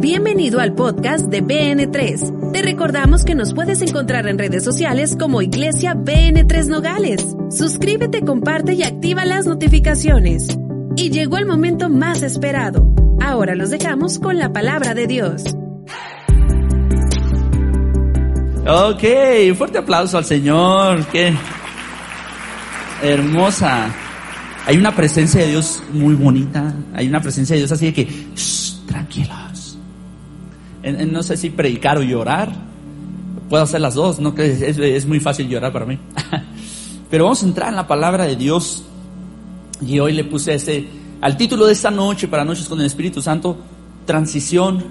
Bienvenido al podcast de BN3. Te recordamos que nos puedes encontrar en redes sociales como Iglesia BN3 Nogales. Suscríbete, comparte y activa las notificaciones. Y llegó el momento más esperado. Ahora los dejamos con la palabra de Dios. Ok, fuerte aplauso al Señor. Qué hermosa. Hay una presencia de Dios muy bonita. Hay una presencia de Dios así de que, no sé si predicar o llorar. Puedo hacer las dos, no es, muy fácil llorar para mí. Pero vamos a entrar en la palabra de Dios. Y hoy le puse ese, al título de esta noche, para Noches con el Espíritu Santo, transición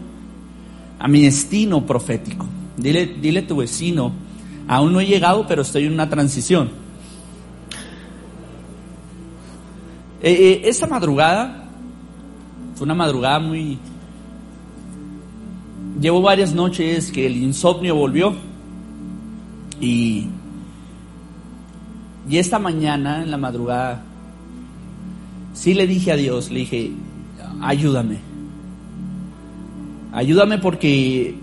a mi destino profético. Dile, dile a tu vecino, aún no he llegado, pero estoy en una transición. Eh, eh, esta madrugada fue una madrugada muy... Llevo varias noches que el insomnio volvió y, y esta mañana en la madrugada sí le dije a Dios, le dije, ayúdame, ayúdame porque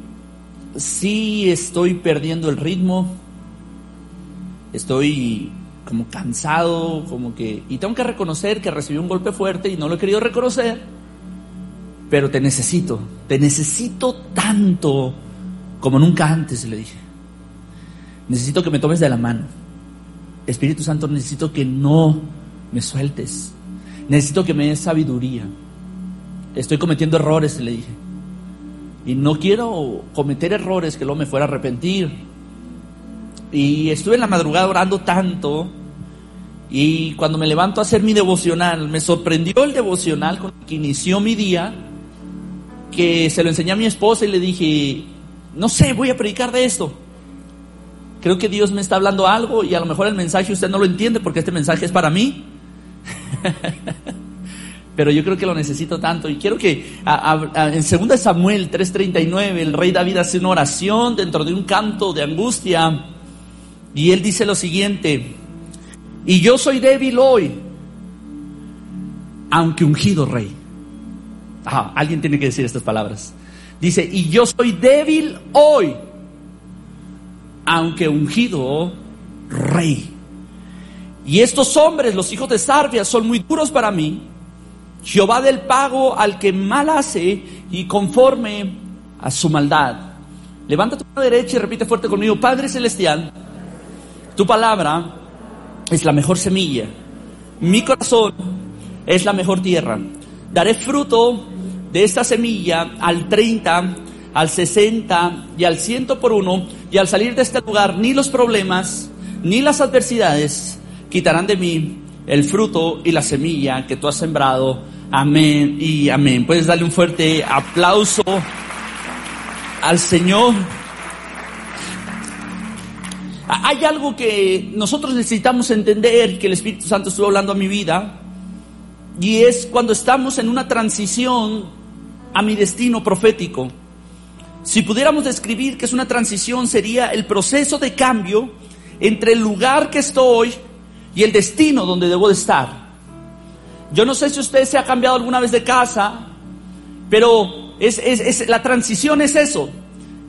sí estoy perdiendo el ritmo, estoy como cansado, como que... Y tengo que reconocer que recibí un golpe fuerte y no lo he querido reconocer, pero te necesito, te necesito tanto como nunca antes, le dije. Necesito que me tomes de la mano. Espíritu Santo, necesito que no me sueltes. Necesito que me des sabiduría. Estoy cometiendo errores, le dije. Y no quiero cometer errores que luego me fuera a arrepentir. Y estuve en la madrugada orando tanto. Y cuando me levanto a hacer mi devocional, me sorprendió el devocional con el que inició mi día. Que se lo enseñé a mi esposa y le dije, no sé, voy a predicar de esto. Creo que Dios me está hablando algo y a lo mejor el mensaje usted no lo entiende porque este mensaje es para mí. Pero yo creo que lo necesito tanto. Y quiero que a- a- en 2 Samuel 3:39 el rey David hace una oración dentro de un canto de angustia. Y él dice lo siguiente, y yo soy débil hoy, aunque ungido rey. Alguien tiene que decir estas palabras. Dice, y yo soy débil hoy, aunque ungido rey. Y estos hombres, los hijos de Sarvia, son muy duros para mí. Jehová del pago al que mal hace y conforme a su maldad. Levanta tu mano derecha y repite fuerte conmigo, Padre Celestial, tu palabra es la mejor semilla. Mi corazón es la mejor tierra. Daré fruto de esta semilla al 30, al 60 y al 100 por uno. Y al salir de este lugar, ni los problemas, ni las adversidades quitarán de mí el fruto y la semilla que tú has sembrado. Amén y amén. Puedes darle un fuerte aplauso al Señor. Hay algo que nosotros necesitamos entender, que el Espíritu Santo estuvo hablando a mi vida, y es cuando estamos en una transición a mi destino profético. Si pudiéramos describir que es una transición, sería el proceso de cambio entre el lugar que estoy y el destino donde debo de estar. Yo no sé si usted se ha cambiado alguna vez de casa, pero es, es- la transición es eso.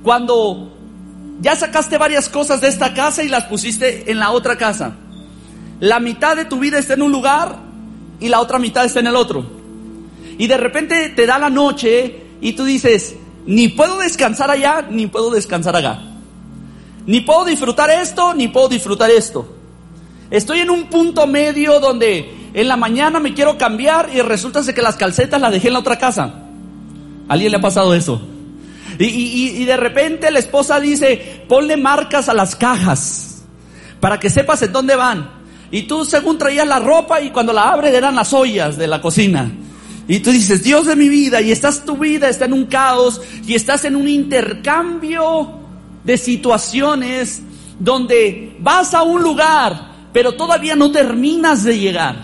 Cuando ya sacaste varias cosas de esta casa y las pusiste en la otra casa. La mitad de tu vida está en un lugar y la otra mitad está en el otro. Y de repente te da la noche y tú dices, ni puedo descansar allá, ni puedo descansar acá. Ni puedo disfrutar esto, ni puedo disfrutar esto. Estoy en un punto medio donde en la mañana me quiero cambiar y resulta que las calcetas las dejé en la otra casa. ¿A alguien le ha pasado eso? Y, y- y de repente la esposa dice, ponle marcas a las cajas para que sepas en dónde van. Y tú según traías la ropa y cuando la abres eran las ollas de la cocina. Y tú dices, Dios de mi vida, y estás tu vida, está en un caos, y estás en un intercambio de situaciones donde vas a un lugar, pero todavía no terminas de llegar.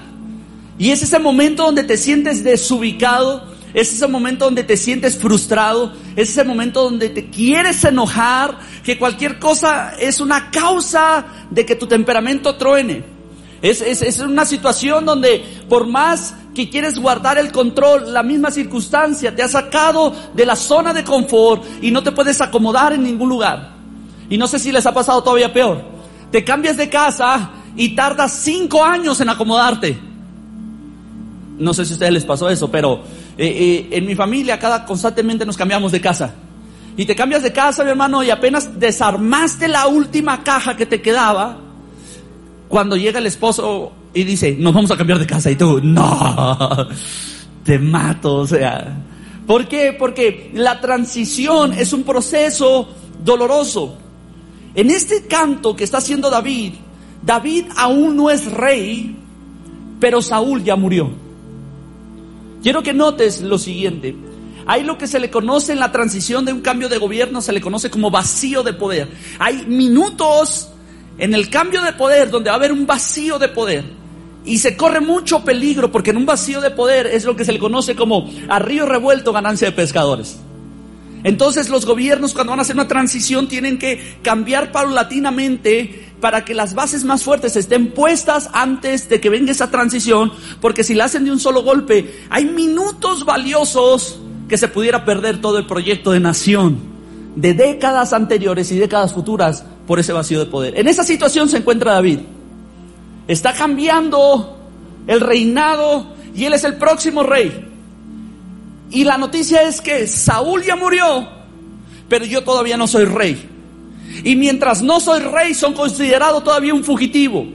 Y es ese momento donde te sientes desubicado, es ese momento donde te sientes frustrado, es ese momento donde te quieres enojar, que cualquier cosa es una causa de que tu temperamento truene. Es, es, es una situación donde por más que quieres guardar el control, la misma circunstancia te ha sacado de la zona de confort y no te puedes acomodar en ningún lugar. Y no sé si les ha pasado todavía peor. Te cambias de casa y tardas cinco años en acomodarte. No sé si a ustedes les pasó eso, pero eh, eh, en mi familia cada constantemente nos cambiamos de casa. Y te cambias de casa, mi hermano, y apenas desarmaste la última caja que te quedaba, cuando llega el esposo y dice, nos vamos a cambiar de casa, y tú, no, te mato, o sea. ¿Por qué? Porque la transición es un proceso doloroso. En este canto que está haciendo David, David aún no es rey, pero Saúl ya murió. Quiero que notes lo siguiente. Hay lo que se le conoce en la transición de un cambio de gobierno, se le conoce como vacío de poder. Hay minutos en el cambio de poder donde va a haber un vacío de poder. Y se corre mucho peligro porque en un vacío de poder es lo que se le conoce como a río revuelto ganancia de pescadores. Entonces los gobiernos cuando van a hacer una transición tienen que cambiar paulatinamente para que las bases más fuertes estén puestas antes de que venga esa transición, porque si la hacen de un solo golpe, hay minutos valiosos que se pudiera perder todo el proyecto de nación de décadas anteriores y décadas futuras por ese vacío de poder. En esa situación se encuentra David. Está cambiando el reinado y él es el próximo rey. Y la noticia es que Saúl ya murió, pero yo todavía no soy rey. Y mientras no soy rey, son considerado todavía un fugitivo.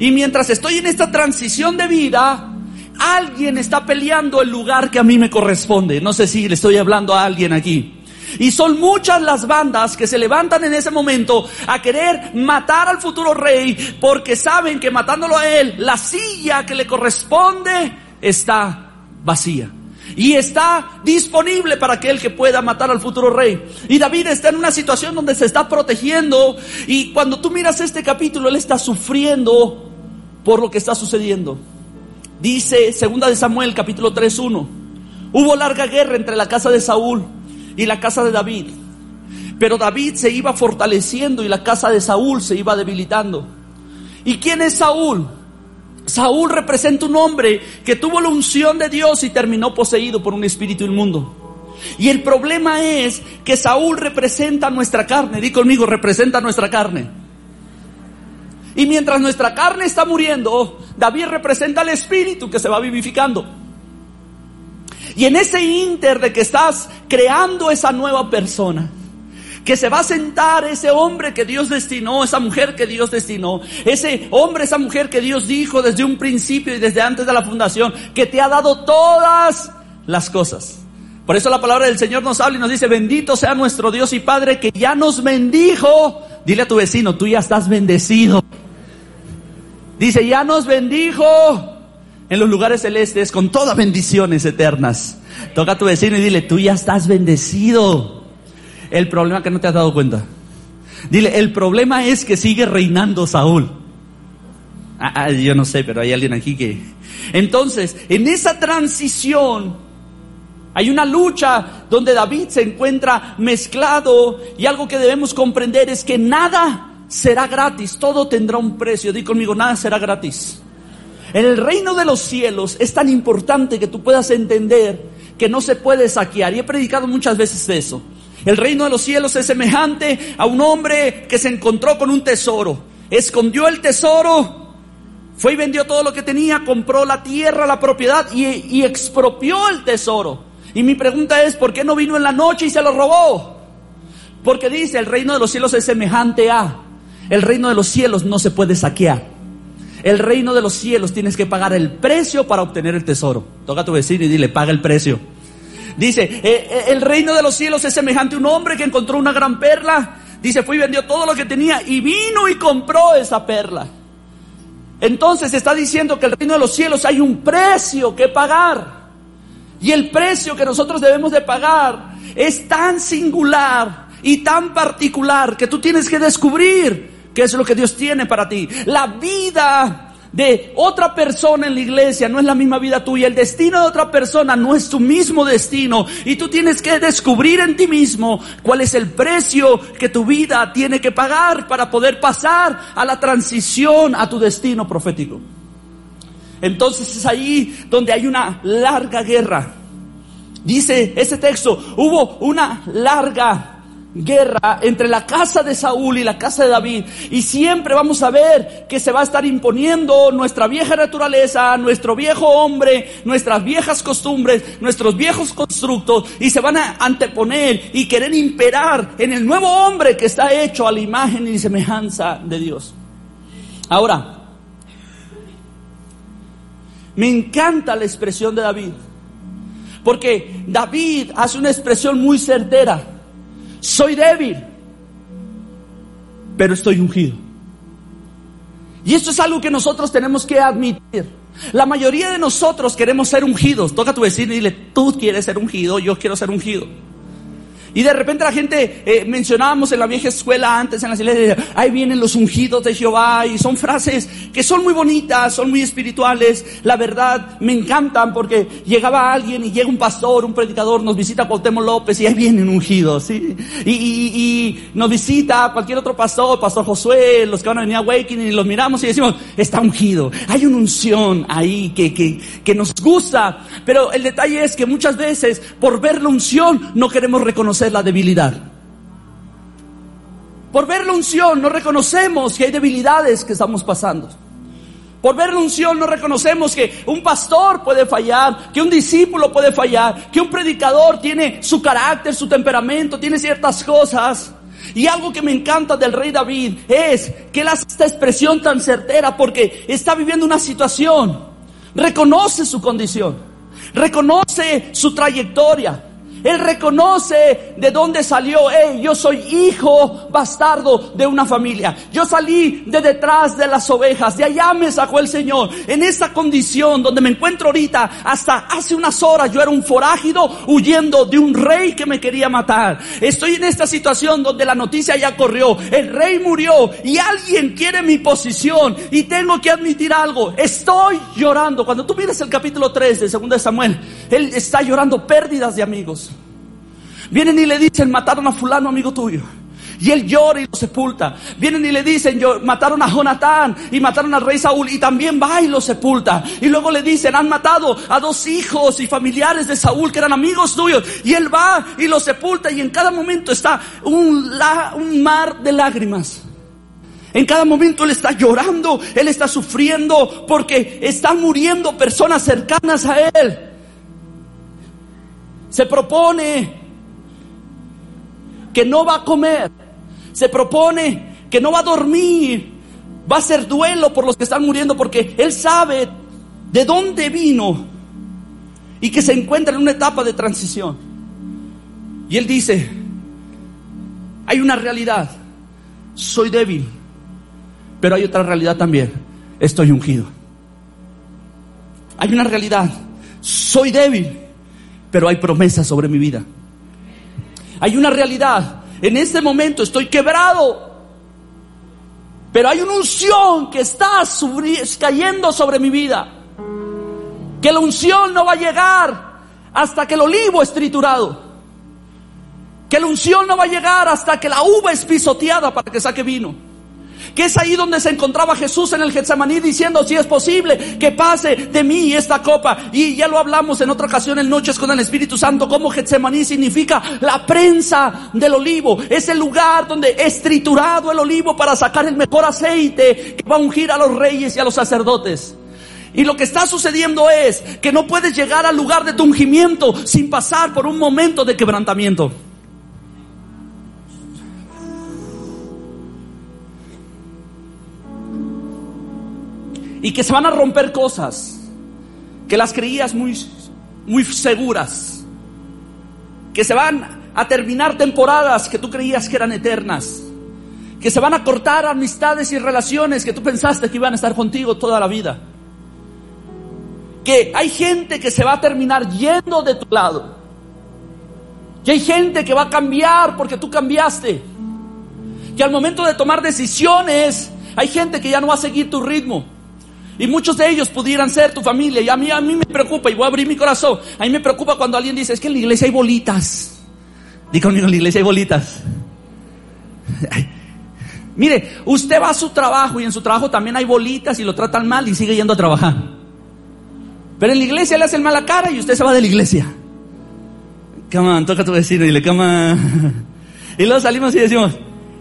Y mientras estoy en esta transición de vida, alguien está peleando el lugar que a mí me corresponde. No sé si le estoy hablando a alguien aquí. Y son muchas las bandas que se levantan en ese momento a querer matar al futuro rey porque saben que matándolo a él, la silla que le corresponde está vacía y está disponible para aquel que pueda matar al futuro rey. Y David está en una situación donde se está protegiendo y cuando tú miras este capítulo, él está sufriendo por lo que está sucediendo. Dice segunda de Samuel capítulo 3:1. Hubo larga guerra entre la casa de Saúl y la casa de David. Pero David se iba fortaleciendo y la casa de Saúl se iba debilitando. ¿Y quién es Saúl? Saúl representa un hombre que tuvo la unción de Dios y terminó poseído por un espíritu inmundo. Y el problema es que Saúl representa nuestra carne. Di conmigo, representa nuestra carne. Y mientras nuestra carne está muriendo, David representa el espíritu que se va vivificando. Y en ese inter de que estás creando esa nueva persona, que se va a sentar ese hombre que Dios destinó, esa mujer que Dios destinó, ese hombre, esa mujer que Dios dijo desde un principio y desde antes de la fundación, que te ha dado todas las cosas. Por eso la palabra del Señor nos habla y nos dice, bendito sea nuestro Dios y Padre que ya nos bendijo. Dile a tu vecino, tú ya estás bendecido. Dice, ya nos bendijo en los lugares celestes con todas bendiciones eternas. Toca a tu vecino y dile, tú ya estás bendecido. El problema que no te has dado cuenta. Dile, el problema es que sigue reinando Saúl. Ah, ah, yo no sé, pero hay alguien aquí que... Entonces, en esa transición hay una lucha donde David se encuentra mezclado y algo que debemos comprender es que nada será gratis, todo tendrá un precio. Di conmigo, nada será gratis. En el reino de los cielos es tan importante que tú puedas entender que no se puede saquear. Y he predicado muchas veces eso. El reino de los cielos es semejante a un hombre que se encontró con un tesoro. Escondió el tesoro, fue y vendió todo lo que tenía, compró la tierra, la propiedad y, y expropió el tesoro. Y mi pregunta es, ¿por qué no vino en la noche y se lo robó? Porque dice, el reino de los cielos es semejante a... El reino de los cielos no se puede saquear. El reino de los cielos tienes que pagar el precio para obtener el tesoro. Toca a tu vecino y dile, paga el precio. Dice, eh, eh, el reino de los cielos es semejante a un hombre que encontró una gran perla. Dice, fue y vendió todo lo que tenía y vino y compró esa perla. Entonces está diciendo que el reino de los cielos hay un precio que pagar. Y el precio que nosotros debemos de pagar es tan singular y tan particular que tú tienes que descubrir qué es lo que Dios tiene para ti. La vida de otra persona en la iglesia no es la misma vida tuya. El destino de otra persona no es tu mismo destino. Y tú tienes que descubrir en ti mismo cuál es el precio que tu vida tiene que pagar para poder pasar a la transición a tu destino profético. Entonces es ahí donde hay una larga guerra. Dice ese texto, hubo una larga guerra entre la casa de Saúl y la casa de David. Y siempre vamos a ver que se va a estar imponiendo nuestra vieja naturaleza, nuestro viejo hombre, nuestras viejas costumbres, nuestros viejos constructos, y se van a anteponer y querer imperar en el nuevo hombre que está hecho a la imagen y semejanza de Dios. Ahora, me encanta la expresión de David, porque David hace una expresión muy certera soy débil, pero estoy ungido. Y esto es algo que nosotros tenemos que admitir. La mayoría de nosotros queremos ser ungidos. Toca tu vecino y dile, tú quieres ser ungido, yo quiero ser ungido. Y de repente la gente, eh, mencionábamos en la vieja escuela antes, en las iglesias, ahí vienen los ungidos de Jehová, y son frases que son muy bonitas, son muy espirituales, la verdad, me encantan porque llegaba alguien y llega un pastor, un predicador, nos visita Cuauhtémoc López y ahí vienen ungidos, ¿sí? Y, nos visita cualquier otro pastor, Pastor Josué, los que van a venir a Awakening, y los miramos y decimos, está ungido, hay una unción ahí que, que, que nos gusta, pero el detalle es que muchas veces, por ver la unción, no queremos reconocer la debilidad. Por ver la unción no reconocemos que hay debilidades que estamos pasando. Por ver la unción no reconocemos que un pastor puede fallar, que un discípulo puede fallar, que un predicador tiene su carácter, su temperamento, tiene ciertas cosas. Y algo que me encanta del rey David es que él hace esta expresión tan certera porque está viviendo una situación, reconoce su condición, reconoce su trayectoria, él reconoce de dónde salió. Hey, yo soy hijo bastardo de una familia. Yo salí de detrás de las ovejas. De allá me sacó el Señor. En esta condición donde me encuentro ahorita, hasta hace unas horas yo era un forágido huyendo de un rey que me quería matar. Estoy en esta situación donde la noticia ya corrió. El rey murió y alguien quiere mi posición. Y tengo que admitir algo. Estoy llorando. Cuando tú miras el capítulo 3 de 2 de Samuel, él está llorando pérdidas de amigos. Vienen y le dicen, mataron a fulano amigo tuyo. Y él llora y lo sepulta. Vienen y le dicen, mataron a Jonatán y mataron al rey Saúl y también va y lo sepulta. Y luego le dicen, han matado a dos hijos y familiares de Saúl que eran amigos tuyos. Y él va y lo sepulta y en cada momento está un mar de lágrimas. En cada momento él está llorando, él está sufriendo porque están muriendo personas cercanas a él. Se propone que no va a comer, se propone que no va a dormir, va a hacer duelo por los que están muriendo porque él sabe de dónde vino y que se encuentra en una etapa de transición. Y él dice, hay una realidad, soy débil, pero hay otra realidad también, estoy ungido. Hay una realidad, soy débil, pero hay promesas sobre mi vida. Hay una realidad. En este momento estoy quebrado. Pero hay una unción que está cayendo sobre mi vida. Que la unción no va a llegar hasta que el olivo es triturado. Que la unción no va a llegar hasta que la uva es pisoteada para que saque vino que es ahí donde se encontraba Jesús en el Getsemaní diciendo si es posible que pase de mí esta copa. Y ya lo hablamos en otra ocasión en Noches con el Espíritu Santo, como Getsemaní significa la prensa del olivo. Es el lugar donde es triturado el olivo para sacar el mejor aceite que va a ungir a los reyes y a los sacerdotes. Y lo que está sucediendo es que no puedes llegar al lugar de tu ungimiento sin pasar por un momento de quebrantamiento. Y que se van a romper cosas que las creías muy, muy seguras, que se van a terminar temporadas que tú creías que eran eternas, que se van a cortar amistades y relaciones que tú pensaste que iban a estar contigo toda la vida. que hay gente que se va a terminar yendo de tu lado. Que hay gente que va a cambiar porque tú cambiaste. Que al momento de tomar decisiones, hay gente que ya no va a seguir tu ritmo. Y muchos de ellos pudieran ser tu familia. Y a mí, a mí me preocupa, y voy a abrir mi corazón. A mí me preocupa cuando alguien dice, es que en la iglesia hay bolitas. Conmigo, en la iglesia hay bolitas. Mire, usted va a su trabajo y en su trabajo también hay bolitas y lo tratan mal y sigue yendo a trabajar. Pero en la iglesia le hacen mala cara y usted se va de la iglesia. Come toca a tu vecino y dile, come Y luego salimos y decimos,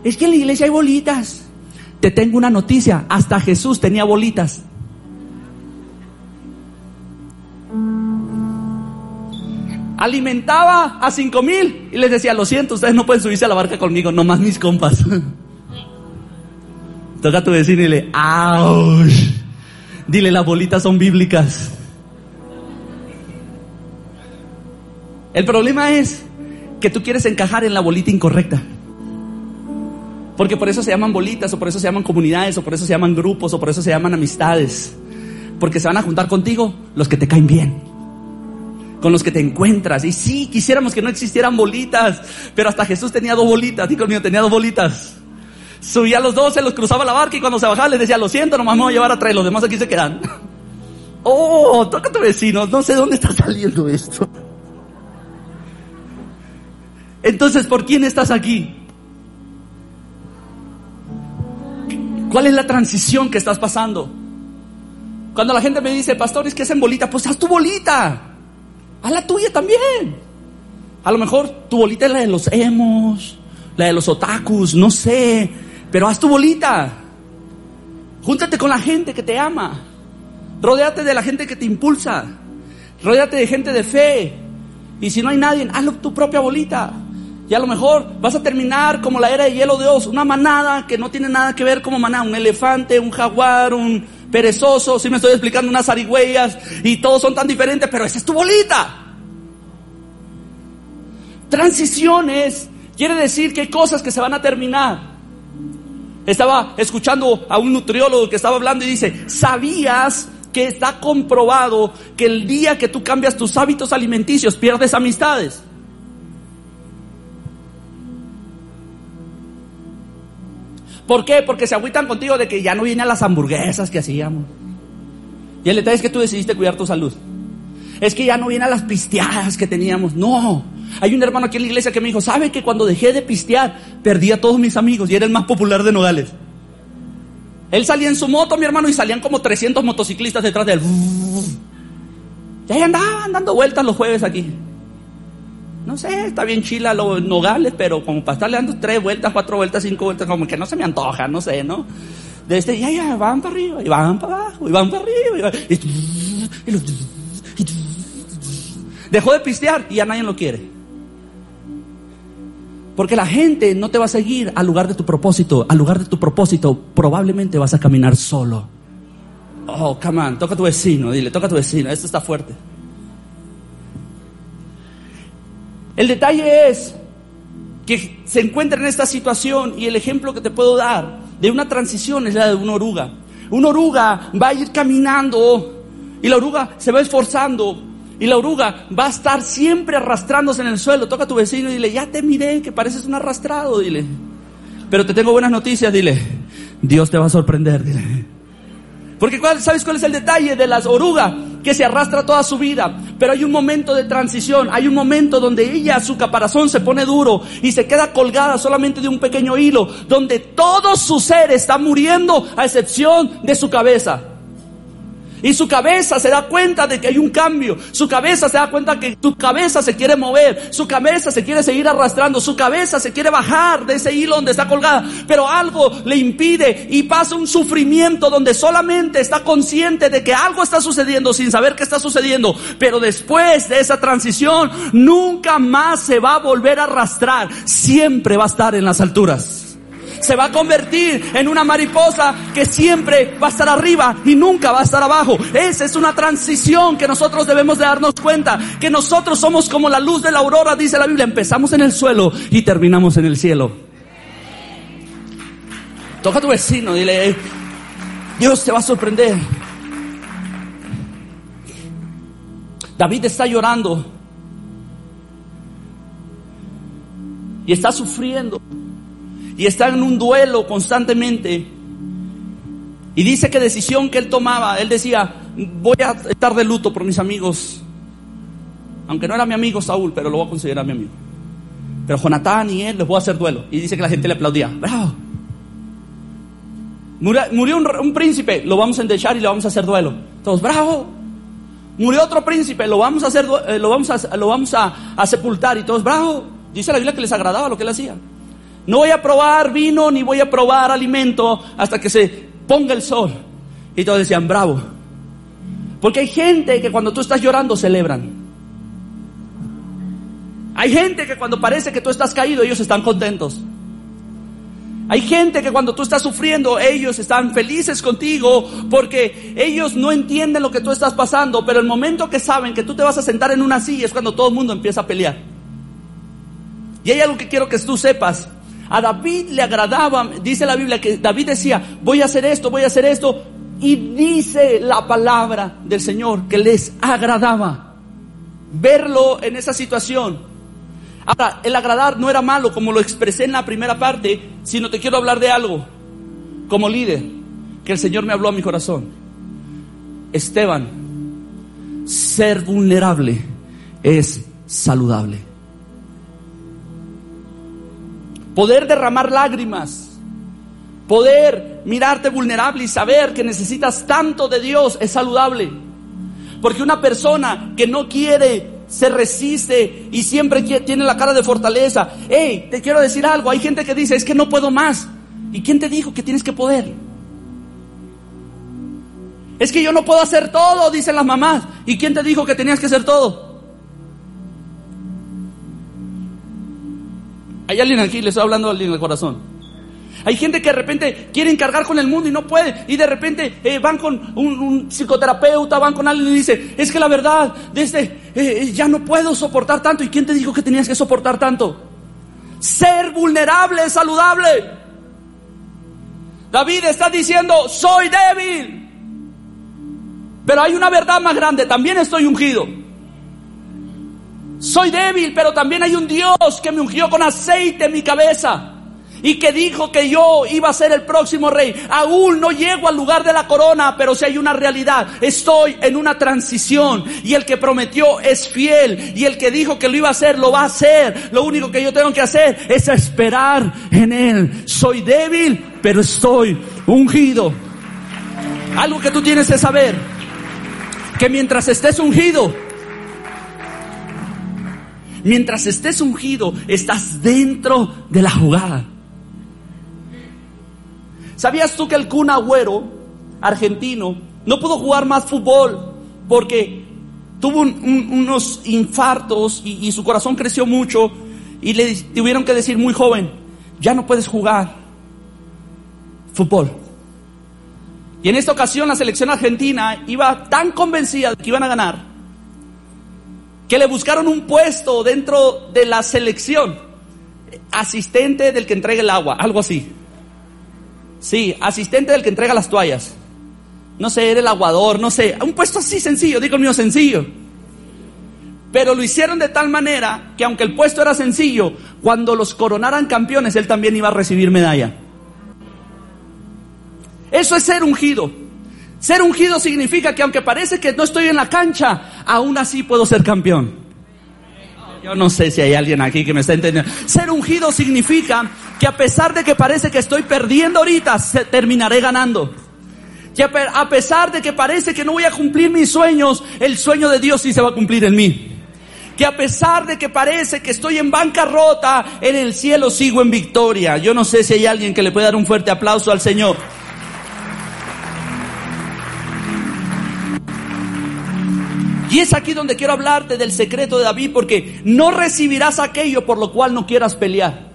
es que en la iglesia hay bolitas. Te tengo una noticia, hasta Jesús tenía bolitas. Alimentaba a cinco mil y les decía, lo siento, ustedes no pueden subirse a la barca conmigo, nomás mis compas. Toca a tu vecino y dile, ¡auch! Dile, las bolitas son bíblicas. El problema es que tú quieres encajar en la bolita incorrecta. Porque por eso se llaman bolitas, o por eso se llaman comunidades, o por eso se llaman grupos, o por eso se llaman amistades. Porque se van a juntar contigo los que te caen bien con los que te encuentras. Y sí, quisiéramos que no existieran bolitas, pero hasta Jesús tenía dos bolitas, digo mío, tenía dos bolitas. Subía a los dos, se los cruzaba la barca y cuando se bajaba les decía, lo siento, nomás me voy a llevar a traer, los demás aquí se quedan. Oh, toca a tu vecino, no sé dónde está saliendo esto. Entonces, ¿por quién estás aquí? ¿Cuál es la transición que estás pasando? Cuando la gente me dice, pastor, es que hacen bolita, pues haz tu bolita. A la tuya también. A lo mejor tu bolita es la de los emos, la de los otakus, no sé. Pero haz tu bolita. Júntate con la gente que te ama. Rodéate de la gente que te impulsa. Rodéate de gente de fe. Y si no hay nadie, hazlo tu propia bolita. Y a lo mejor vas a terminar como la era de hielo de Oz, una manada que no tiene nada que ver como manada, un elefante, un jaguar, un, perezoso, si me estoy explicando unas arigüeyas y todos son tan diferentes, pero esa es tu bolita. Transiciones quiere decir que hay cosas que se van a terminar. Estaba escuchando a un nutriólogo que estaba hablando y dice, ¿sabías que está comprobado que el día que tú cambias tus hábitos alimenticios pierdes amistades? ¿Por qué? Porque se agüitan contigo de que ya no vienen las hamburguesas que hacíamos. Y el detalle es que tú decidiste cuidar tu salud. Es que ya no vienen las pisteadas que teníamos. No. Hay un hermano aquí en la iglesia que me dijo, ¿sabe que cuando dejé de pistear perdí a todos mis amigos y era el más popular de Nogales? Él salía en su moto, mi hermano, y salían como 300 motociclistas detrás de él. Y ahí andaban dando vueltas los jueves aquí. No sé, está bien chila los nogales, pero como para estarle dando tres vueltas, cuatro vueltas, cinco vueltas, como que no se me antoja, no sé, ¿no? De este, ya, ya, van para arriba, y van para abajo, y van para arriba, y, Dejó de pistear y ya nadie lo quiere. Porque la gente no te va a seguir al lugar de tu propósito. Al lugar de tu propósito probablemente vas a caminar solo. Oh, come on, toca a tu vecino, dile, toca a tu vecino, esto está fuerte. El detalle es que se encuentra en esta situación y el ejemplo que te puedo dar de una transición es la de una oruga. Una oruga va a ir caminando y la oruga se va esforzando y la oruga va a estar siempre arrastrándose en el suelo. Toca a tu vecino y dile, ya te miré que pareces un arrastrado, dile. Pero te tengo buenas noticias, dile. Dios te va a sorprender, dile. Porque ¿sabes cuál es el detalle de las orugas? Que se arrastra toda su vida. Pero hay un momento de transición. Hay un momento donde ella, su caparazón se pone duro y se queda colgada solamente de un pequeño hilo. Donde todo su ser está muriendo a excepción de su cabeza. Y su cabeza se da cuenta de que hay un cambio. Su cabeza se da cuenta que su cabeza se quiere mover. Su cabeza se quiere seguir arrastrando. Su cabeza se quiere bajar de ese hilo donde está colgada. Pero algo le impide y pasa un sufrimiento donde solamente está consciente de que algo está sucediendo sin saber qué está sucediendo. Pero después de esa transición nunca más se va a volver a arrastrar. Siempre va a estar en las alturas se va a convertir en una mariposa que siempre va a estar arriba y nunca va a estar abajo. Esa es una transición que nosotros debemos de darnos cuenta, que nosotros somos como la luz de la aurora, dice la Biblia, empezamos en el suelo y terminamos en el cielo. Toca a tu vecino, dile, Dios te va a sorprender. David está llorando y está sufriendo y está en un duelo constantemente. Y dice que decisión que él tomaba, él decía, voy a estar de luto por mis amigos, aunque no era mi amigo Saúl, pero lo voy a considerar mi amigo. Pero Jonatán y él les voy a hacer duelo. Y dice que la gente le aplaudía, bravo. Murió, un, príncipe, lo vamos a endechar y le vamos a hacer duelo. Todos, bravo. Murió otro príncipe, lo vamos a hacer, eh, lo vamos a, lo vamos a, sepultar y todos, bravo. Dice la Biblia que les agradaba lo que él hacía. No voy a probar vino ni voy a probar alimento hasta que se ponga el sol. Y todos decían, bravo. Porque hay gente que cuando tú estás llorando celebran. Hay gente que cuando parece que tú estás caído, ellos están contentos. Hay gente que cuando tú estás sufriendo, ellos están felices contigo porque ellos no entienden lo que tú estás pasando, pero el momento que saben que tú te vas a sentar en una silla es cuando todo el mundo empieza a pelear. Y hay algo que quiero que tú sepas. A David le agradaba, dice la Biblia, que David decía, voy a hacer esto, voy a hacer esto. Y dice la palabra del Señor que les agradaba verlo en esa situación. Ahora, el agradar no era malo como lo expresé en la primera parte, sino te quiero hablar de algo como líder que el Señor me habló a mi corazón. Esteban, ser vulnerable es saludable. Poder derramar lágrimas, poder mirarte vulnerable y saber que necesitas tanto de Dios es saludable. Porque una persona que no quiere se resiste y siempre tiene la cara de fortaleza. Hey, te quiero decir algo, hay gente que dice, es que no puedo más. ¿Y quién te dijo que tienes que poder? Es que yo no puedo hacer todo, dicen las mamás. ¿Y quién te dijo que tenías que hacer todo? Hay alguien aquí, le estoy hablando a alguien en el corazón. Hay gente que de repente quiere cargar con el mundo y no puede. Y de repente eh, van con un, psicoterapeuta, van con alguien y dice, es que la verdad, desde eh, eh, ya no puedo soportar tanto. ¿Y quién te dijo que tenías que soportar tanto? Ser vulnerable es saludable. David está diciendo, soy débil. Pero hay una verdad más grande, también estoy ungido. Soy débil, pero también hay un Dios que me ungió con aceite en mi cabeza y que dijo que yo iba a ser el próximo rey. Aún no llego al lugar de la corona, pero si hay una realidad, estoy en una transición y el que prometió es fiel y el que dijo que lo iba a hacer, lo va a hacer. Lo único que yo tengo que hacer es esperar en él. Soy débil, pero estoy ungido. Algo que tú tienes que saber, que mientras estés ungido, mientras estés ungido, estás dentro de la jugada. ¿Sabías tú que el Kun Agüero, argentino, no pudo jugar más fútbol porque tuvo unos infartos y, su corazón creció mucho y le tuvieron que decir muy joven, ya no puedes jugar fútbol. Y en esta ocasión la selección argentina iba tan convencida de que iban a ganar que le buscaron un puesto dentro de la selección, asistente del que entrega el agua, algo así. Sí, asistente del que entrega las toallas. No sé, era el aguador, no sé. Un puesto así sencillo, digo el mío sencillo. Pero lo hicieron de tal manera que aunque el puesto era sencillo, cuando los coronaran campeones, él también iba a recibir medalla. Eso es ser ungido. Ser ungido significa que aunque parece que no estoy en la cancha, aún así puedo ser campeón. Yo no sé si hay alguien aquí que me está entendiendo. Ser ungido significa que a pesar de que parece que estoy perdiendo ahorita, terminaré ganando. Que a pesar de que parece que no voy a cumplir mis sueños, el sueño de Dios sí se va a cumplir en mí. Que a pesar de que parece que estoy en bancarrota, en el cielo sigo en victoria. Yo no sé si hay alguien que le pueda dar un fuerte aplauso al Señor. Y es aquí donde quiero hablarte del secreto de David, porque no recibirás aquello por lo cual no quieras pelear.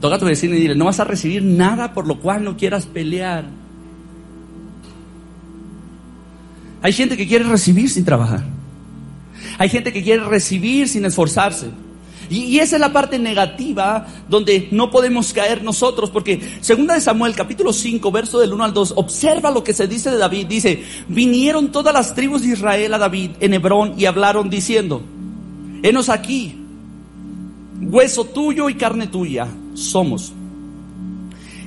Toca tu vecino y dile, no vas a recibir nada por lo cual no quieras pelear. Hay gente que quiere recibir sin trabajar. Hay gente que quiere recibir sin esforzarse. Y, esa es la parte negativa donde no podemos caer nosotros, porque segunda de Samuel capítulo 5, verso del 1 al 2, observa lo que se dice de David. Dice, vinieron todas las tribus de Israel a David en Hebrón y hablaron diciendo, henos aquí, hueso tuyo y carne tuya somos.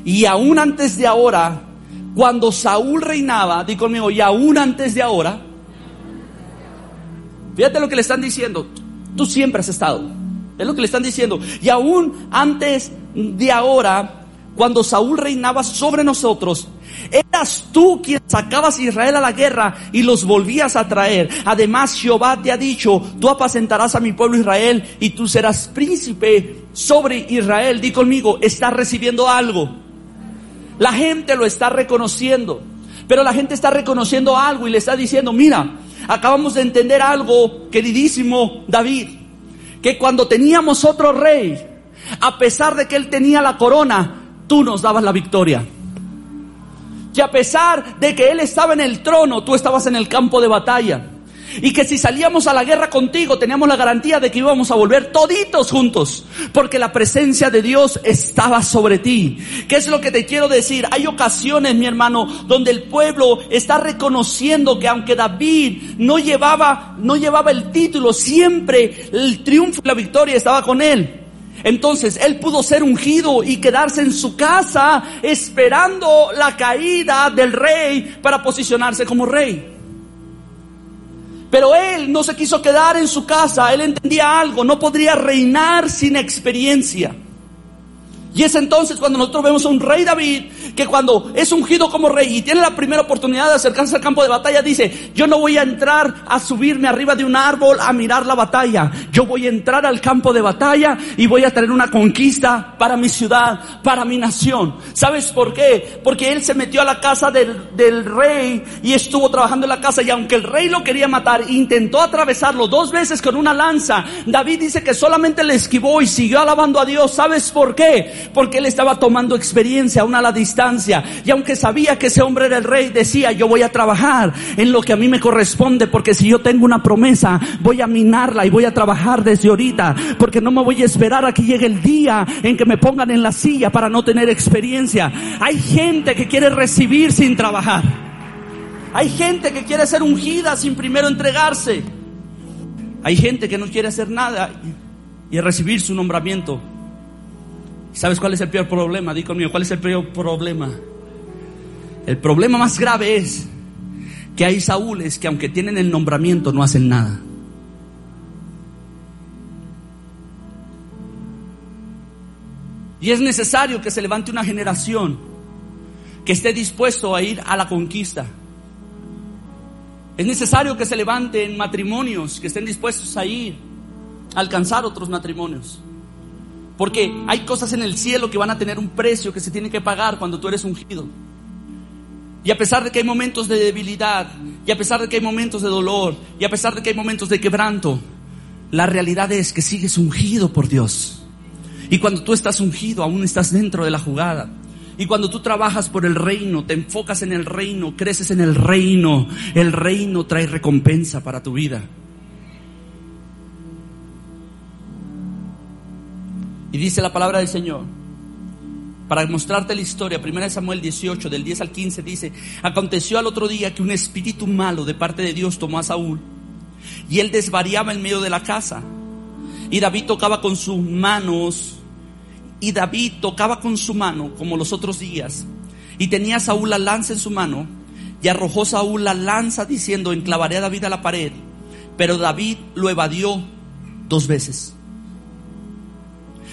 Y aún antes de ahora, cuando Saúl reinaba, di conmigo, y aún antes de ahora, fíjate lo que le están diciendo, tú siempre has estado, es lo que le están diciendo, y aún antes de ahora, cuando Saúl reinaba sobre nosotros, eras tú quien sacabas a Israel a la guerra y los volvías a traer. Además, Jehová te ha dicho, tú apacentarás a mi pueblo Israel y tú serás príncipe sobre Israel. Di conmigo, estás recibiendo algo. La gente lo está reconociendo, pero la gente está reconociendo algo y le está diciendo, mira, acabamos de entender algo, queridísimo David, que cuando teníamos otro rey, a pesar de que él tenía la corona, tú nos dabas la victoria. Que a pesar de que él estaba en el trono, tú estabas en el campo de batalla. Y que si salíamos a la guerra contigo, teníamos la garantía de que íbamos a volver toditos juntos. Porque la presencia de Dios estaba sobre ti. ¿Qué es lo que te quiero decir? Hay ocasiones, mi hermano, donde el pueblo está reconociendo que aunque David no llevaba, no llevaba el título, siempre el triunfo y la victoria estaba con él. Entonces él pudo ser ungido y quedarse en su casa esperando la caída del rey para posicionarse como rey. Pero él no se quiso quedar en su casa, él entendía algo, no podría reinar sin experiencia. Y es entonces cuando nosotros vemos a un rey David que cuando es ungido como rey y tiene la primera oportunidad de acercarse al campo de batalla dice, yo no voy a entrar a subirme arriba de un árbol a mirar la batalla, yo voy a entrar al campo de batalla y voy a tener una conquista para mi ciudad, para mi nación. ¿Sabes por qué? Porque él se metió a la casa del, del rey y estuvo trabajando en la casa y aunque el rey lo quería matar, intentó atravesarlo dos veces con una lanza, David dice que solamente le esquivó y siguió alabando a Dios. ¿Sabes por qué? Porque él estaba tomando experiencia aún a la distancia. Y aunque sabía que ese hombre era el rey, decía, yo voy a trabajar en lo que a mí me corresponde, porque si yo tengo una promesa, voy a minarla y voy a trabajar desde ahorita, porque no me voy a esperar a que llegue el día en que me pongan en la silla para no tener experiencia. Hay gente que quiere recibir sin trabajar. Hay gente que quiere ser ungida sin primero entregarse. Hay gente que no quiere hacer nada y recibir su nombramiento ¿Sabes cuál es el peor problema? Di conmigo, ¿cuál es el peor problema? El problema más grave es que hay Saúles que aunque tienen el nombramiento no hacen nada. Y es necesario que se levante una generación que esté dispuesto a ir a la conquista. Es necesario que se levanten matrimonios que estén dispuestos a ir a alcanzar otros matrimonios. Porque hay cosas en el cielo que van a tener un precio que se tiene que pagar cuando tú eres ungido. Y a pesar de que hay momentos de debilidad, y a pesar de que hay momentos de dolor, y a pesar de que hay momentos de quebranto, la realidad es que sigues ungido por Dios. Y cuando tú estás ungido, aún estás dentro de la jugada. Y cuando tú trabajas por el reino, te enfocas en el reino, creces en el reino, el reino trae recompensa para tu vida. Y dice la palabra del Señor, para mostrarte la historia, 1 Samuel 18, del 10 al 15, dice, aconteció al otro día que un espíritu malo de parte de Dios tomó a Saúl y él desvariaba en medio de la casa. Y David tocaba con sus manos, y David tocaba con su mano como los otros días. Y tenía Saúl la lanza en su mano, y arrojó Saúl la lanza diciendo, enclavaré a David a la pared. Pero David lo evadió dos veces.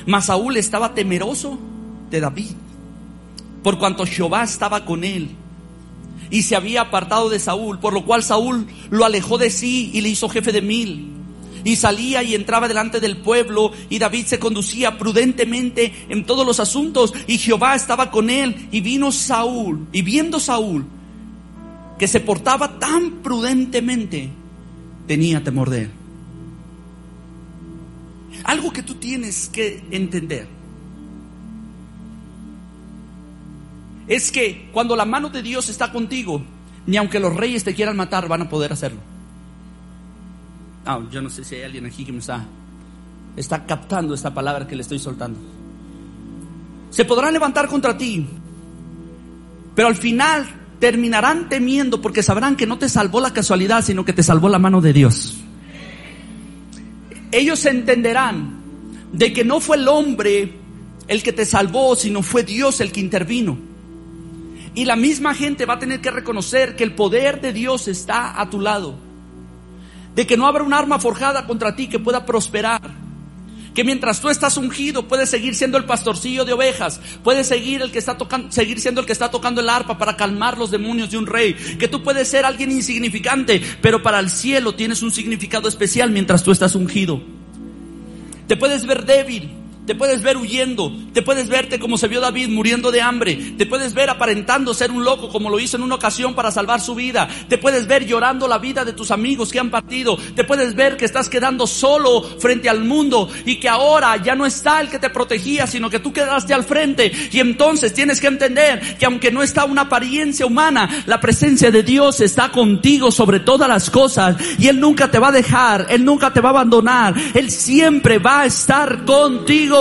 Mas Saúl estaba temeroso de David, por cuanto Jehová estaba con él y se había apartado de Saúl, por lo cual Saúl lo alejó de sí y le hizo jefe de mil. Y salía y entraba delante del pueblo y David se conducía prudentemente en todos los asuntos y Jehová estaba con él y vino Saúl y viendo Saúl que se portaba tan prudentemente, tenía temor de él. Algo que tú tienes que entender es que cuando la mano de Dios está contigo, ni aunque los reyes te quieran matar, van a poder hacerlo. Ah, yo no sé si hay alguien aquí que me está está captando esta palabra que le estoy soltando. Se podrán levantar contra ti, pero al final terminarán temiendo porque sabrán que no te salvó la casualidad, sino que te salvó la mano de Dios. Ellos entenderán de que no fue el hombre el que te salvó, sino fue Dios el que intervino. Y la misma gente va a tener que reconocer que el poder de Dios está a tu lado. De que no habrá un arma forjada contra ti que pueda prosperar. Que mientras tú estás ungido, puedes seguir siendo el pastorcillo de ovejas, puedes seguir el que está tocando, seguir siendo el que está tocando el arpa para calmar los demonios de un rey, que tú puedes ser alguien insignificante, pero para el cielo tienes un significado especial mientras tú estás ungido. Te puedes ver débil, te puedes ver huyendo, te puedes verte como se vio David muriendo de hambre, te puedes ver aparentando ser un loco como lo hizo en una ocasión para salvar su vida, te puedes ver llorando la vida de tus amigos que han partido, te puedes ver que estás quedando solo frente al mundo y que ahora ya no está el que te protegía, sino que tú quedaste al frente y entonces tienes que entender que aunque no está una apariencia humana, la presencia de Dios está contigo sobre todas las cosas y Él nunca te va a dejar, Él nunca te va a abandonar, Él siempre va a estar contigo.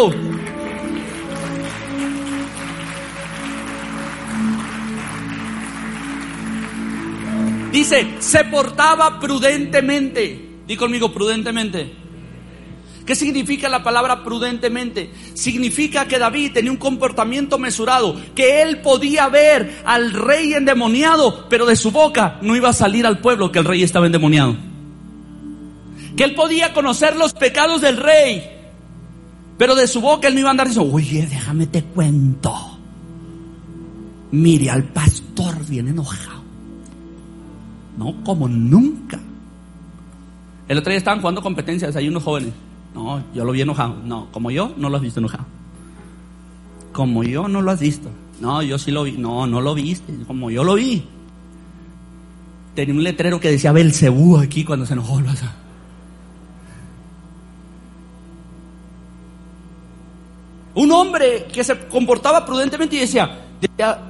Dice, se portaba prudentemente. Di conmigo, prudentemente. ¿Qué significa la palabra prudentemente? Significa que David tenía un comportamiento mesurado, que él podía ver al rey endemoniado, pero de su boca no iba a salir al pueblo que el rey estaba endemoniado. Que él podía conocer los pecados del rey, pero de su boca él no iba a andar diciendo, oye, déjame te cuento. Mire al pastor bien enojado. No, como nunca. El otro día estaban jugando competencias, hay unos jóvenes. No, yo lo vi enojado. No, como yo, no lo has visto enojado. Como yo, no lo has visto. No, yo sí lo vi. No, no lo viste. Como yo lo vi. Tenía un letrero que decía Belcebú aquí cuando se enojó. Un hombre que se comportaba prudentemente y decía,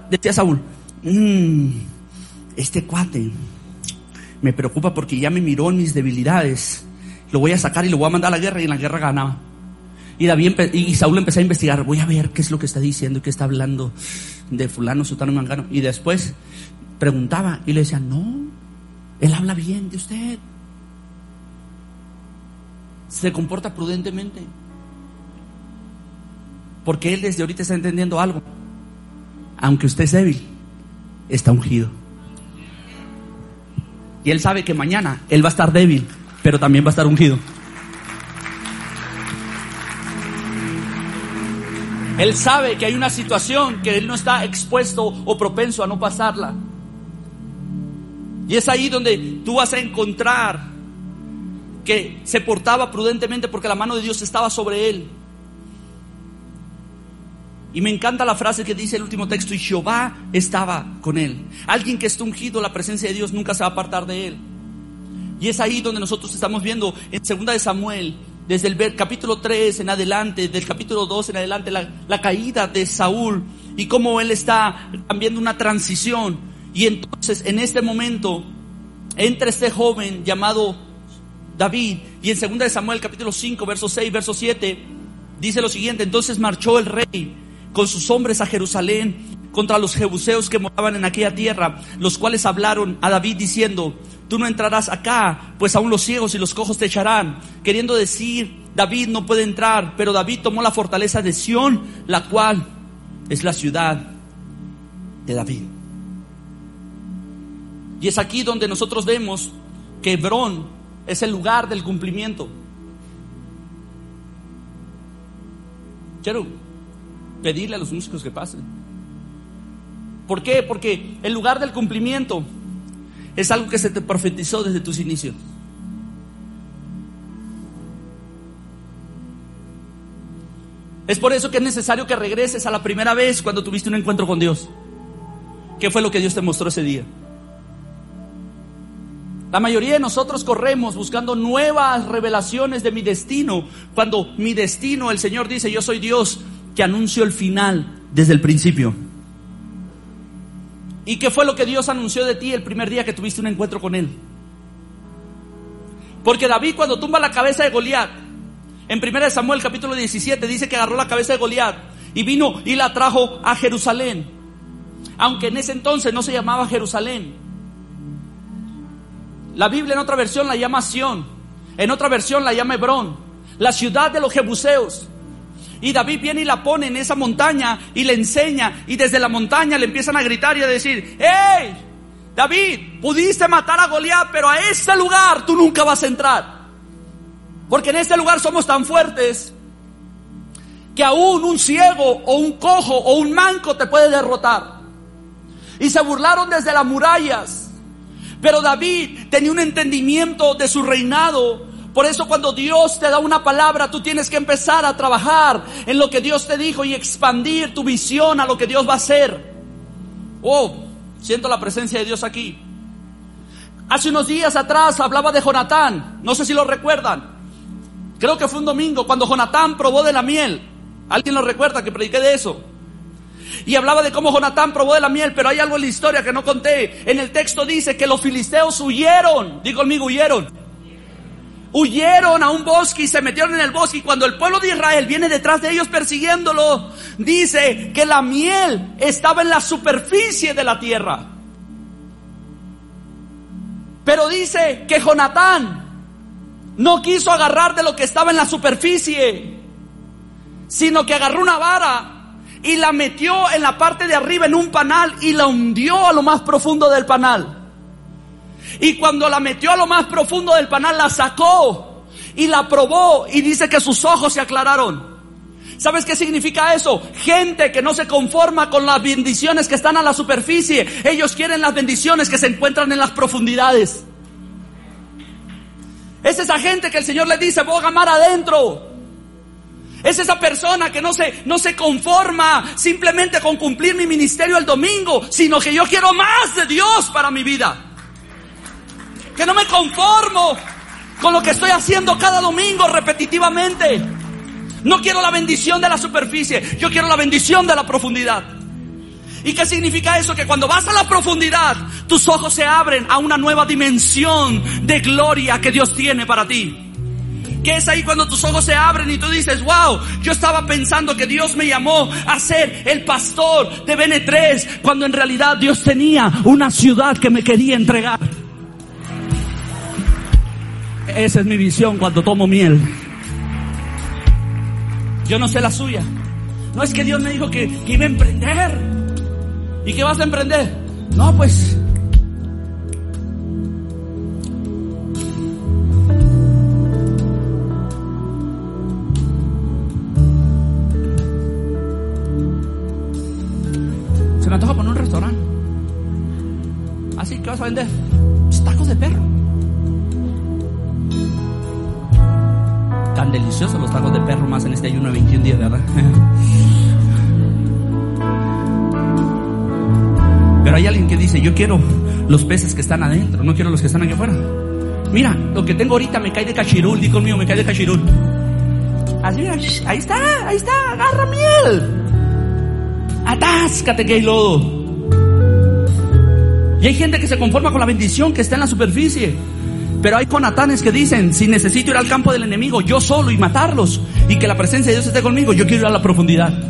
decía, Saúl, mm, este cuate me preocupa porque ya me miró en mis debilidades. Lo voy a sacar y lo voy a mandar a la guerra y en la guerra ganaba. Y Saúl empezó a investigar, voy a ver qué es lo que está diciendo y qué está hablando de fulano, sutano, mangano. Y después preguntaba y le decía, no, él habla bien de usted. Se comporta prudentemente. Porque Él desde ahorita está entendiendo algo. Aunque usted es débil, está ungido. Y Él sabe que mañana Él va a estar débil, pero también va a estar ungido. Él sabe que hay una situación que Él no está expuesto o propenso a no pasarla. Y es ahí donde tú vas a encontrar que se portaba prudentemente porque la mano de Dios estaba sobre Él. Y me encanta la frase que dice el último texto, y Jehová estaba con él. Alguien que está ungido, la presencia de Dios nunca se va a apartar de él. Y es ahí donde nosotros estamos viendo en segunda de Samuel, desde el capítulo 3 en adelante, del capítulo 2 en adelante, la, la caída de Saúl y cómo él está cambiando una transición. Y entonces en este momento entra este joven llamado David y en segunda de Samuel capítulo 5, verso 6, verso 7, dice lo siguiente, entonces marchó el rey con sus hombres a Jerusalén contra los jebuseos que moraban en aquella tierra, los cuales hablaron a David diciendo, tú no entrarás acá, pues aún los ciegos y los cojos te echarán. Queriendo decir, David no puede entrar, pero David tomó la fortaleza de Sión, la cual es la ciudad de David. Y es aquí donde nosotros vemos que Hebrón es el lugar del cumplimiento. Pedirle a los músicos que pasen. ¿Por qué? Porque el lugar del cumplimiento es algo que se te profetizó desde tus inicios. Es por eso que es necesario que regreses a la primera vez cuando tuviste un encuentro con Dios. ¿Qué fue lo que Dios te mostró ese día? La mayoría de nosotros corremos buscando nuevas revelaciones de mi destino, cuando mi destino, el Señor dice, yo soy Dios, que anunció el final desde el principio. ¿Y qué fue lo que Dios anunció de ti el primer día que tuviste un encuentro con Él? Porque David cuando tumba la cabeza de Goliat, En 1 Samuel capítulo 17 dice que agarró la cabeza de Goliat y vino y la trajo a Jerusalén. Aunque en ese entonces no se llamaba Jerusalén. La Biblia en otra versión la llama Sión, en otra versión la llama Hebrón, la ciudad de los jebuseos. Y David viene y la pone en esa montaña y le enseña. Y desde la montaña le empiezan a gritar y a decir, ¡Hey! David, pudiste matar a Goliat, pero a este lugar tú nunca vas a entrar. Porque en este lugar somos tan fuertes que aún un ciego o un cojo o un manco te puede derrotar. Y se burlaron desde las murallas. Pero David tenía un entendimiento de su reinado por eso cuando Dios te da una palabra, tú tienes que empezar a trabajar en lo que Dios te dijo y expandir tu visión a lo que Dios va a hacer. Oh, siento la presencia de Dios aquí. Hace unos días atrás hablaba de Jonatán, no sé si lo recuerdan. Creo que fue un domingo cuando Jonatán probó de la miel. ¿Alguien lo recuerda que prediqué de eso? Y hablaba de cómo Jonatán probó de la miel, pero hay algo en la historia que no conté. En el texto dice que los filisteos huyeron. Digo conmigo, huyeron huyeron a un bosque y se metieron en el bosque. Y cuando el pueblo de Israel viene detrás de ellos persiguiéndolo, dice que la miel estaba en la superficie de la tierra. Pero dice que Jonatán no quiso agarrar de lo que estaba en la superficie, sino que agarró una vara y la metió en la parte de arriba en un panal y la hundió a lo más profundo del panal. Y cuando la metió a lo más profundo del panal, la sacó y la probó y dice que sus ojos se aclararon. ¿Sabes qué significa eso? Gente que no se conforma con las bendiciones que están a la superficie. Ellos quieren las bendiciones que se encuentran en las profundidades. Es esa gente que el Señor le dice, voy a amar adentro. Es esa persona que no se, no se conforma simplemente con cumplir mi ministerio el domingo, sino que yo quiero más de Dios para mi vida que no me conformo con lo que estoy haciendo cada domingo repetitivamente. No quiero la bendición de la superficie, yo quiero la bendición de la profundidad. ¿Y qué significa eso? Que cuando vas a la profundidad, tus ojos se abren a una nueva dimensión de gloria que Dios tiene para ti. Que es ahí cuando tus ojos se abren y tú dices, wow, yo estaba pensando que Dios me llamó a ser el pastor de BN3, cuando en realidad Dios tenía una ciudad que me quería entregar. Esa es mi visión cuando tomo miel. Yo no sé la suya. No es que Dios me dijo que, iba a emprender. ¿Y qué vas a emprender? No, pues se me antoja poner un restaurante. Así que vas a vender los tacos de perro más en este ayuno de 21 días, ¿verdad? Pero hay alguien que dice, yo quiero los peces que están adentro, no quiero los que están aquí afuera. Mira, lo que tengo ahorita me cae de cachirul, di conmigo, me cae de cachirul. Así, mira, ahí está, ahí está, agarra miel. Atáscate que hay lodo. Y hay gente que se conforma con la bendición que está en la superficie. Pero hay conatanes que dicen, si necesito ir al campo del enemigo, yo solo y matarlos, y que la presencia de Dios esté conmigo, yo quiero ir a la profundidad.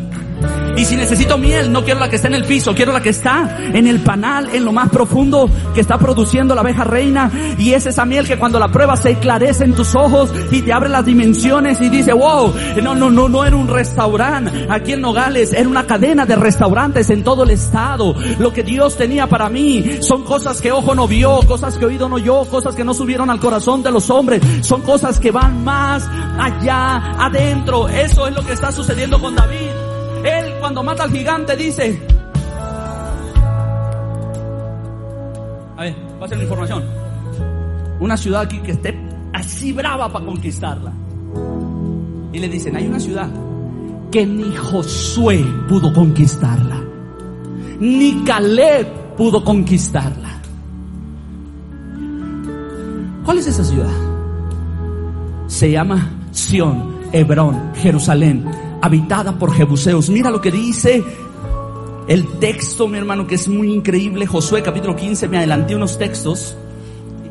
Y si necesito miel, no quiero la que está en el piso, quiero la que está en el panal, en lo más profundo que está produciendo la abeja reina. Y es esa miel que cuando la pruebas se eclarece en tus ojos y te abre las dimensiones y dice, wow, no, no, no, no era un restaurante aquí en Nogales, era una cadena de restaurantes en todo el estado. Lo que Dios tenía para mí son cosas que ojo no vio, cosas que oído no oyó, cosas que no subieron al corazón de los hombres. Son cosas que van más allá, adentro. Eso es lo que está sucediendo con David. Él cuando mata al gigante dice, a ver, pase la información. Una ciudad aquí que esté así brava para conquistarla. Y le dicen, hay una ciudad que ni Josué pudo conquistarla, ni Caleb pudo conquistarla. ¿Cuál es esa ciudad? Se llama Sión, Hebrón, Jerusalén habitada por Jebuseos. Mira lo que dice el texto, mi hermano, que es muy increíble. Josué capítulo 15, me adelanté unos textos.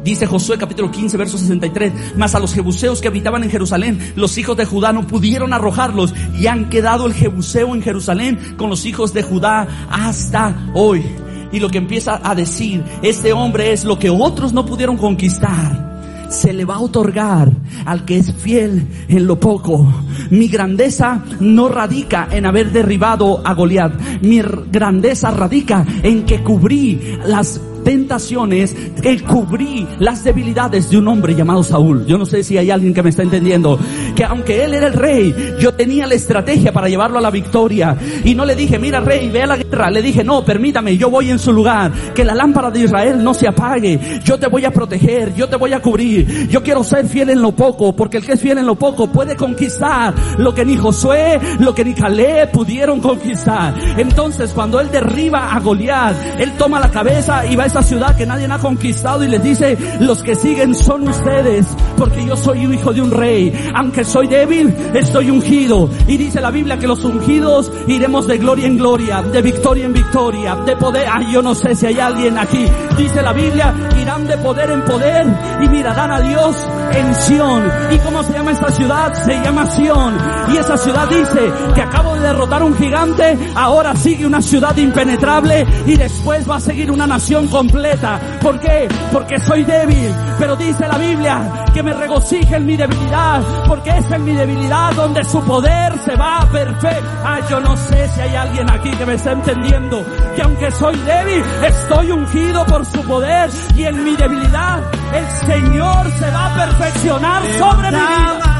Dice Josué capítulo 15, verso 63, mas a los jebuseos que habitaban en Jerusalén, los hijos de Judá no pudieron arrojarlos y han quedado el jebuseo en Jerusalén con los hijos de Judá hasta hoy. Y lo que empieza a decir, este hombre es lo que otros no pudieron conquistar se le va a otorgar al que es fiel en lo poco. Mi grandeza no radica en haber derribado a Goliat. Mi grandeza radica en que cubrí las tentaciones que cubrí las debilidades de un hombre llamado Saúl. Yo no sé si hay alguien que me está entendiendo. Que aunque él era el rey, yo tenía la estrategia para llevarlo a la victoria. Y no le dije, mira rey, ve a la guerra. Le dije, no, permítame, yo voy en su lugar. Que la lámpara de Israel no se apague. Yo te voy a proteger, yo te voy a cubrir. Yo quiero ser fiel en lo poco, porque el que es fiel en lo poco puede conquistar lo que ni Josué, lo que ni Caleb pudieron conquistar. Entonces cuando él derriba a Goliat, él toma la cabeza y va a esa ciudad que nadie ha conquistado y les dice, los que siguen son ustedes, porque yo soy hijo de un rey. Aunque soy débil, estoy ungido. Y dice la Biblia que los ungidos iremos de gloria en gloria, de victoria en victoria, de poder. Ay, yo no sé si hay alguien aquí. Dice la Biblia, irán de poder en poder y mirarán a Dios en Sión. ¿Y cómo se llama esta ciudad? Se llama Sión. Y esa ciudad dice que acabo de derrotar un gigante, ahora sigue una ciudad impenetrable y después va a seguir una nación completa. ¿Por qué? Porque soy débil. Pero dice la Biblia que me regocije en mi debilidad, porque en mi debilidad donde su poder se va a perfecto. Ah, yo no sé si hay alguien aquí que me está entendiendo que aunque soy débil, estoy ungido por su poder y en mi debilidad el Señor se va a perfeccionar sobre mi vida.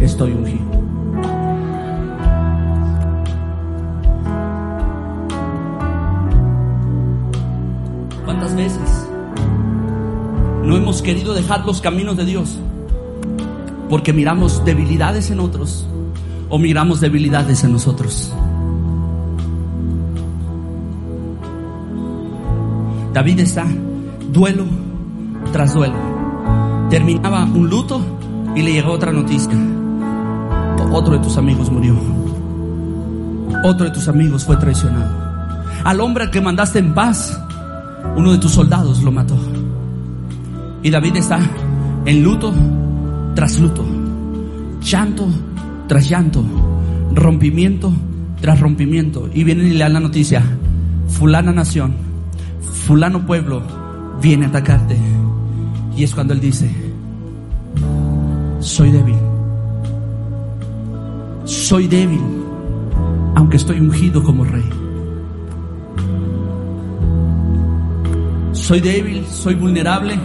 Estoy ungido. ¿Cuántas veces no hemos querido dejar los caminos de Dios? Porque miramos debilidades en otros o miramos debilidades en nosotros. David está duelo tras duelo. Terminaba un luto y le llegó otra noticia. Otro de tus amigos murió. Otro de tus amigos fue traicionado. Al hombre al que mandaste en paz, uno de tus soldados lo mató. Y David está en luto tras luto, llanto tras llanto, rompimiento tras rompimiento. Y viene y le dan la noticia, fulana nación, fulano pueblo viene a atacarte. Y es cuando él dice, soy débil, soy débil, aunque estoy ungido como rey. Soy débil, soy vulnerable,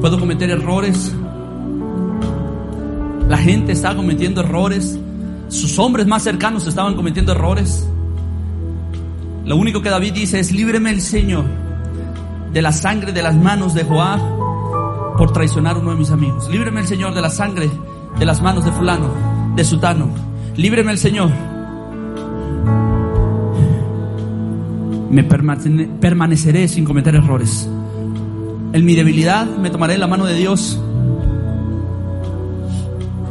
puedo cometer errores. La gente está cometiendo errores, sus hombres más cercanos estaban cometiendo errores. Lo único que David dice es, líbreme el Señor de la sangre de las manos de Joab por traicionar a uno de mis amigos. Líbreme el Señor de la sangre de las manos de fulano, de sutano. Líbreme el Señor. Me permaneceré sin cometer errores. En mi debilidad me tomaré la mano de Dios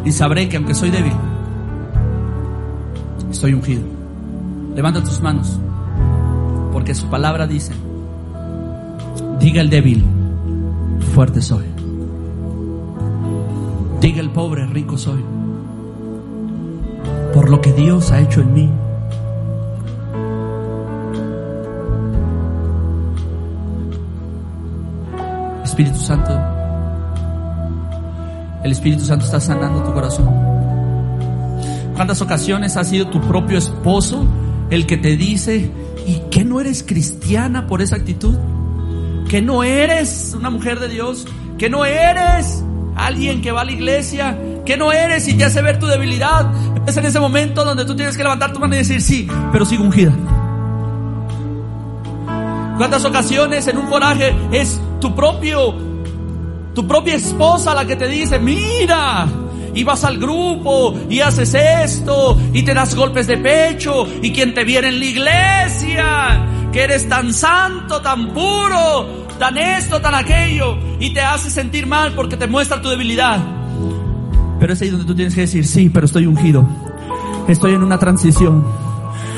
y sabré que aunque soy débil, estoy ungido. Levanta tus manos, porque su palabra dice, diga el débil, fuerte soy. Diga el pobre, rico soy. Por lo que Dios ha hecho en mí. Espíritu Santo, el Espíritu Santo está sanando tu corazón. ¿Cuántas ocasiones ha sido tu propio esposo el que te dice, ¿y que no eres cristiana por esa actitud? ¿Que no eres una mujer de Dios? ¿Que no eres alguien que va a la iglesia? ¿Que no eres y te hace ver tu debilidad? Es en ese momento donde tú tienes que levantar tu mano y decir, sí, pero sigo ungida. ¿Cuántas ocasiones en un coraje es tu propio, tu propia esposa la que te dice, mira, y vas al grupo y haces esto y te das golpes de pecho y quien te viene en la iglesia, que eres tan santo, tan puro, tan esto, tan aquello y te hace sentir mal porque te muestra tu debilidad. Pero es ahí donde tú tienes que decir, sí, pero estoy ungido. Estoy en una transición.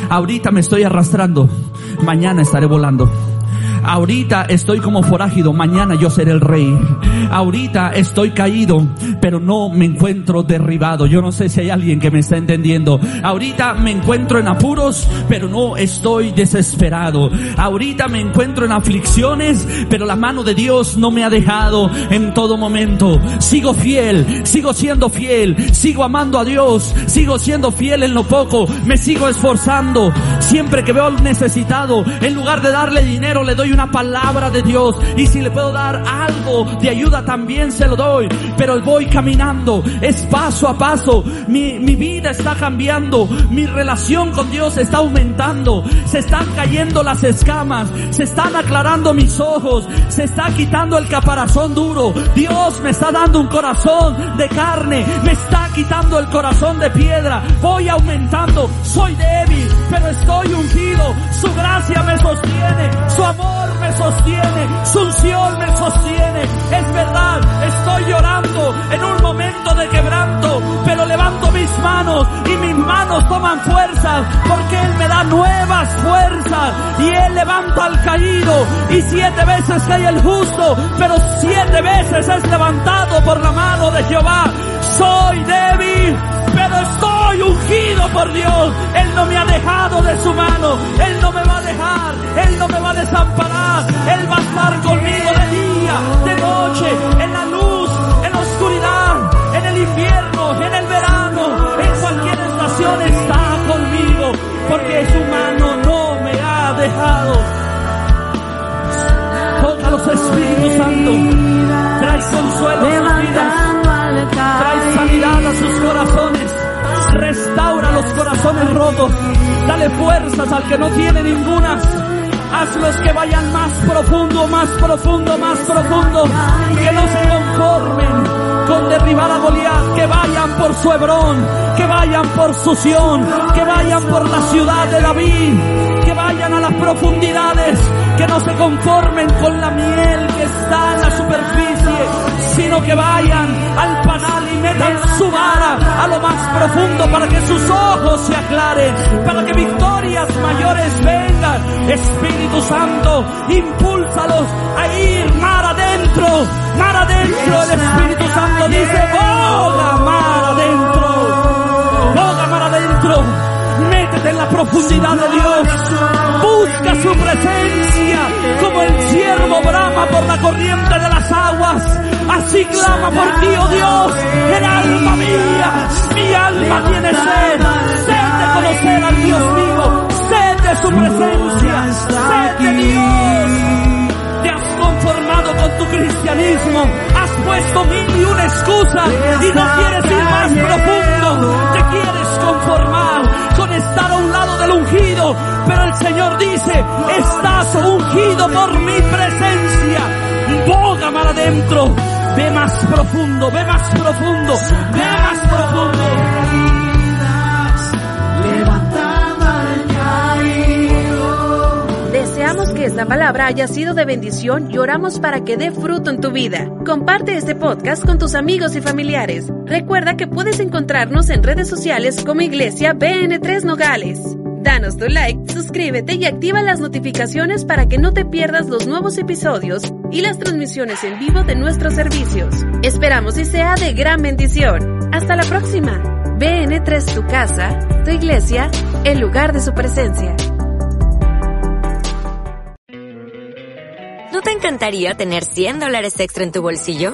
Ahorita me estoy arrastrando. Mañana estaré volando. Ahorita estoy como forágido, mañana yo seré el rey. Ahorita estoy caído, pero no me encuentro derribado. Yo no sé si hay alguien que me está entendiendo. Ahorita me encuentro en apuros, pero no estoy desesperado. Ahorita me encuentro en aflicciones, pero la mano de Dios no me ha dejado en todo momento. Sigo fiel, sigo siendo fiel, sigo amando a Dios, sigo siendo fiel en lo poco, me sigo esforzando. Siempre que veo al necesitado, en lugar de darle dinero, le doy una palabra de Dios y si le puedo dar algo de ayuda también se lo doy. Pero voy caminando, es paso a paso. Mi, mi vida está cambiando, mi relación con Dios está aumentando, se están cayendo las escamas, se están aclarando mis ojos, se está quitando el caparazón duro. Dios me está dando un corazón de carne, me está quitando el corazón de piedra. Voy aumentando, soy débil, pero estoy ungido. Su gracia me sostiene, su amor me sostiene, su unción me sostiene. Es verdad, estoy llorando en un momento de quebranto, pero levanto mis manos y mis manos toman fuerzas porque Él me da nuevas fuerzas y Él levanta al caído y siete veces cae el justo, pero siete veces es levantado por la mano de Jehová. Soy débil, pero estoy ungido por Dios. Él no me ha dejado de su mano, Él no me va a dejar, Él no me va a desamparar, Él va a estar conmigo de día, de noche, en la luz, en la oscuridad, en el invierno, en el verano, en cualquier estación está conmigo, porque su mano no me ha dejado. Toca los Espíritus Santo, trae consuelo a sus vidas, trae sanidad a sus corazones, corazones rotos, dale fuerzas al que no tiene ninguna. Hazlos que vayan más profundo, más profundo, más profundo, que no se conformen con derribar a Goliat, que vayan por su Hebrón, que vayan por su Sión, que vayan por la ciudad de David, que vayan a las profundidades, que no se conformen con la miel que está en la superficie, sino que vayan al metan su vara a lo más profundo para que sus ojos se aclaren, para que victorias mayores vengan. Espíritu Santo, impúlsalos a ir mar adentro, mar adentro. El Espíritu Santo dice, boga mar adentro, boga mar adentro. En la profundidad de Dios. Busca su presencia como el siervo brama por la corriente de las aguas. Así clama por ti, oh Dios. El alma mía, mi alma tiene sed. Sed de conocer al Dios vivo. Sed de su presencia. Sed de Dios. Te has conformado con tu cristianismo. Has puesto mil y una excusa y no quieres ir Pero el Señor dice, estás ungido por mi presencia. Boga mar adentro. Ve más profundo, ve más profundo, ve más profundo. Deseamos que esta palabra haya sido de bendición y oramos para que dé fruto en tu vida. Comparte este podcast con tus amigos y familiares. Recuerda que puedes encontrarnos en redes sociales como Iglesia BN3 Nogales. Danos tu like, suscríbete y activa las notificaciones para que no te pierdas los nuevos episodios y las transmisiones en vivo de nuestros servicios. Esperamos y sea de gran bendición. Hasta la próxima. BN3 tu casa, tu iglesia, el lugar de su presencia. ¿No te encantaría tener 100 dólares extra en tu bolsillo?